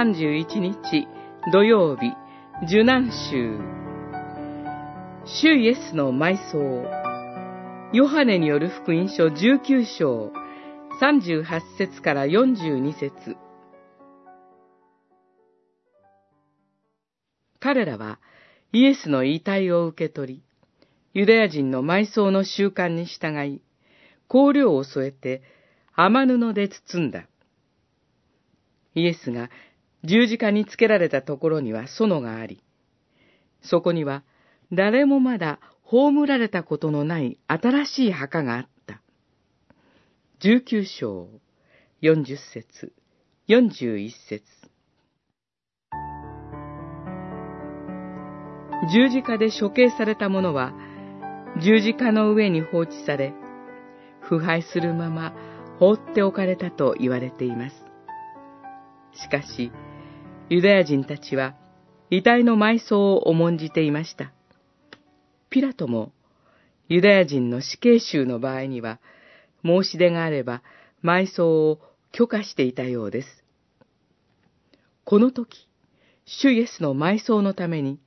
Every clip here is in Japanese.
31日土曜日、受難週。主イエスの埋葬。ヨハネによる福音書19章38節から42節彼らはイエスの遺体を受け取り、ユダヤ人の埋葬の習慣に従い、香料を添えて雨布で包んだ。イエスが十字架につけられたところには園があり、そこには誰もまだ葬られたことのない新しい墓があった。十九章、四十節、四十一節。十字架で処刑された者は、十字架の上に放置され、腐敗するまま放っておかれたと言われています。しかし、ユダヤ人たちは遺体の埋葬を重んじていました。ピラトもユダヤ人の死刑囚の場合には申し出があれば埋葬を許可していたようです。この時、主イエスの埋葬のために、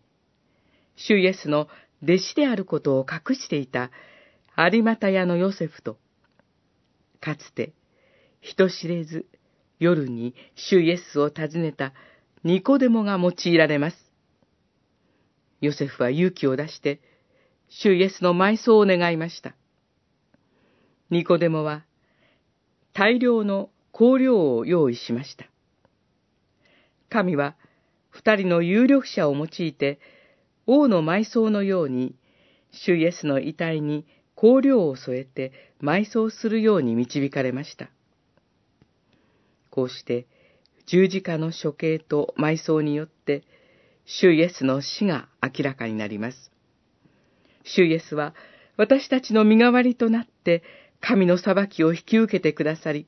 主イエスの弟子であることを隠していた有股屋のヨセフと、かつて人知れず夜に主イエスを訪ねたニコデモが用いられます。ヨセフは勇気を出して、主イエスの埋葬を願いました。ニコデモは大量の香料を用意しました。神は二人の有力者を用いて、王の埋葬のように、主イエスの遺体に香料を添えて埋葬するように導かれました。こうして十字架の処刑と埋葬によって、主イエスの死が明らかになります。主イエスは私たちの身代わりとなって神の裁きを引き受けてくださり、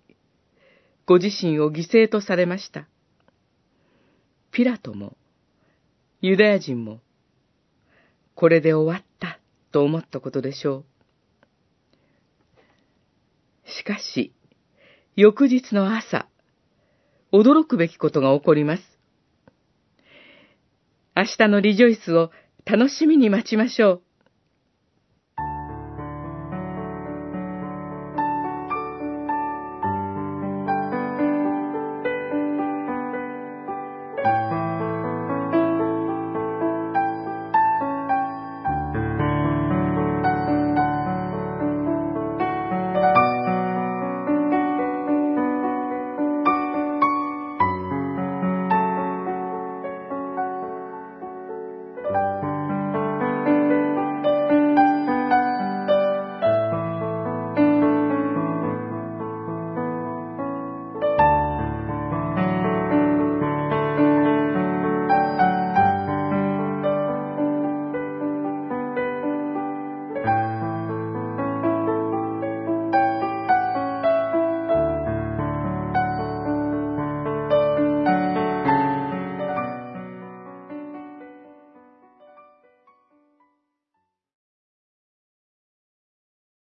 ご自身を犠牲とされました。ピラトも、ユダヤ人も、これで終わったと思ったことでしょう。しかし、翌日の朝、驚くべきことが起こります。明日のリジョイスを楽しみに待ちましょう。